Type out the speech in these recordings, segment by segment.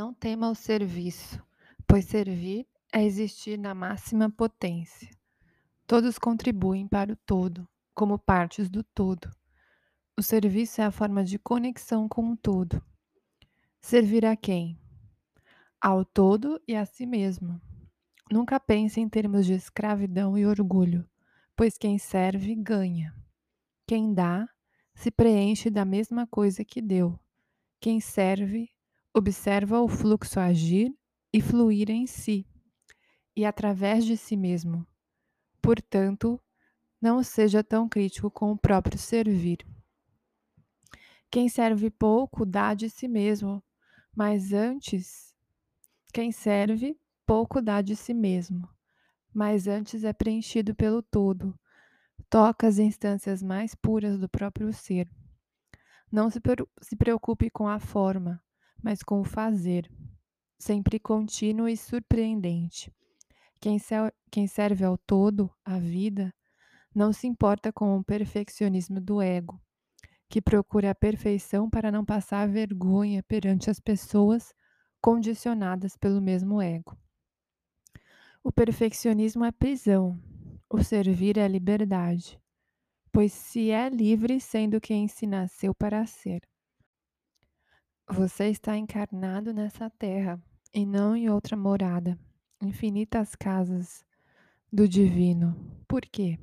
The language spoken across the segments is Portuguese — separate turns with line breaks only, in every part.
Não tema o serviço, pois servir é existir na máxima potência. Todos contribuem para o todo, como partes do todo. O serviço é a forma de conexão com o todo. Servir a quem? Ao todo e a si mesmo. Nunca pense em termos de escravidão e orgulho, pois quem serve ganha. Quem dá se preenche da mesma coisa que deu. Quem serve observa o fluxo agir e fluir em si e através de si mesmo. Portanto, não seja tão crítico com o próprio servir. Quem serve pouco dá de si mesmo, mas antes, quem serve pouco dá de si mesmo, mas antes é preenchido pelo todo, toca as instâncias mais puras do próprio ser. Não se, se preocupe com a forma, mas com o fazer, sempre contínuo e surpreendente. Quem, quem serve ao todo, à vida, não se importa com o perfeccionismo do ego, que procura a perfeição para não passar vergonha perante as pessoas condicionadas pelo mesmo ego. O perfeccionismo é prisão, o servir é liberdade, pois se é livre sendo quem se nasceu para ser. Você está encarnado nessa terra e não em outra morada, infinitas casas do divino. Por quê?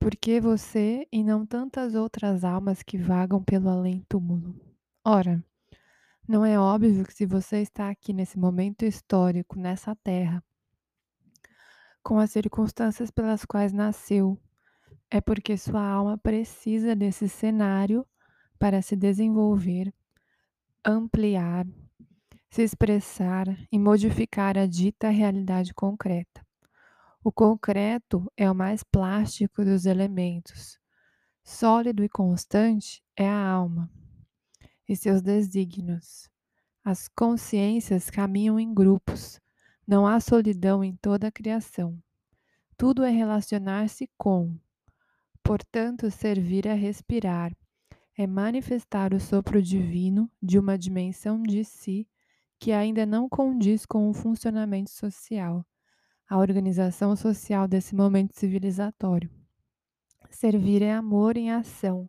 Porque você e não tantas outras almas que vagam pelo além-túmulo. Ora, não é óbvio que se você está aqui nesse momento histórico, nessa terra, com as circunstâncias pelas quais nasceu, é porque sua alma precisa desse cenário para se desenvolver, ampliar, se expressar e modificar a dita realidade concreta. O concreto é o mais plástico dos elementos. Sólido e constante é a alma e seus desígnios. As consciências caminham em grupos. Não há solidão em toda a criação. Tudo é relacionar-se com. Portanto, servir é respirar, é manifestar o sopro divino de uma dimensão de si que ainda não condiz com o funcionamento social a organização social desse momento civilizatório. Servir é amor em ação,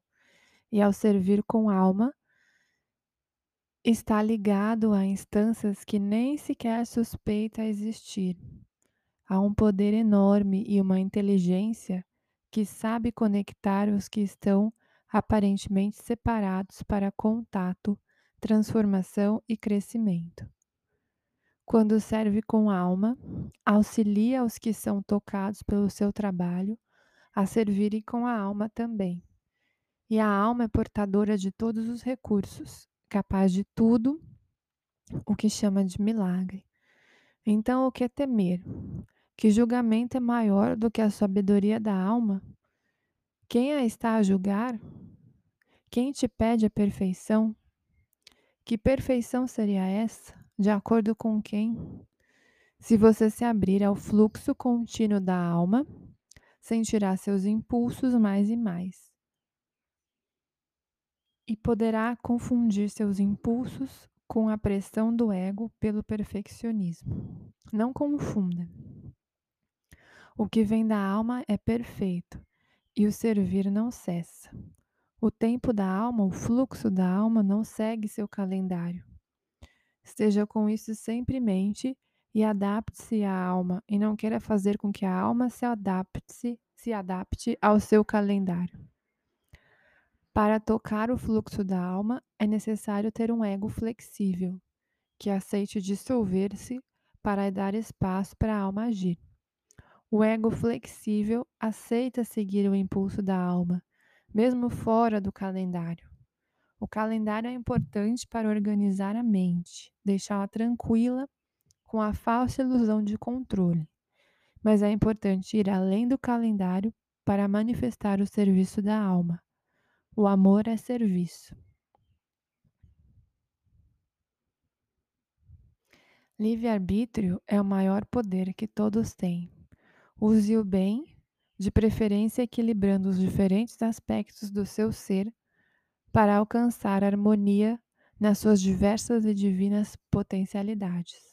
e ao servir com alma, está ligado a instâncias que nem sequer suspeita existir. Há um poder enorme e uma inteligência que sabe conectar os que estão aparentemente separados para contato, transformação e crescimento. Quando serve com alma, auxilia os que são tocados pelo seu trabalho a servirem com a alma também. E a alma é portadora de todos os recursos, capaz de tudo o que chama de milagre. Então, o que é temer? Que julgamento é maior do que a sabedoria da alma? Quem a está a julgar? Quem te pede a perfeição? Que perfeição seria essa? De acordo com quem? Se você se abrir ao fluxo contínuo da alma, sentirá seus impulsos mais e mais. E poderá confundir seus impulsos com a pressão do ego pelo perfeccionismo. Não confunda. O que vem da alma é perfeito e o servir não cessa. O tempo da alma, o fluxo da alma não segue seu calendário. Esteja com isso sempre em mente e adapte-se à alma e não queira fazer com que a alma se adapte, se adapte ao seu calendário. Para tocar o fluxo da alma, é necessário ter um ego flexível, que aceite dissolver-se para dar espaço para a alma agir. O ego flexível aceita seguir o impulso da alma, mesmo fora do calendário. O calendário é importante para organizar a mente, deixá-la tranquila com a falsa ilusão de controle. Mas é importante ir além do calendário para manifestar o serviço da alma. O amor é serviço. Livre-arbítrio é o maior poder que todos têm. Use-o bem, de preferência equilibrando os diferentes aspectos do seu ser para alcançar harmonia nas suas diversas e divinas potencialidades.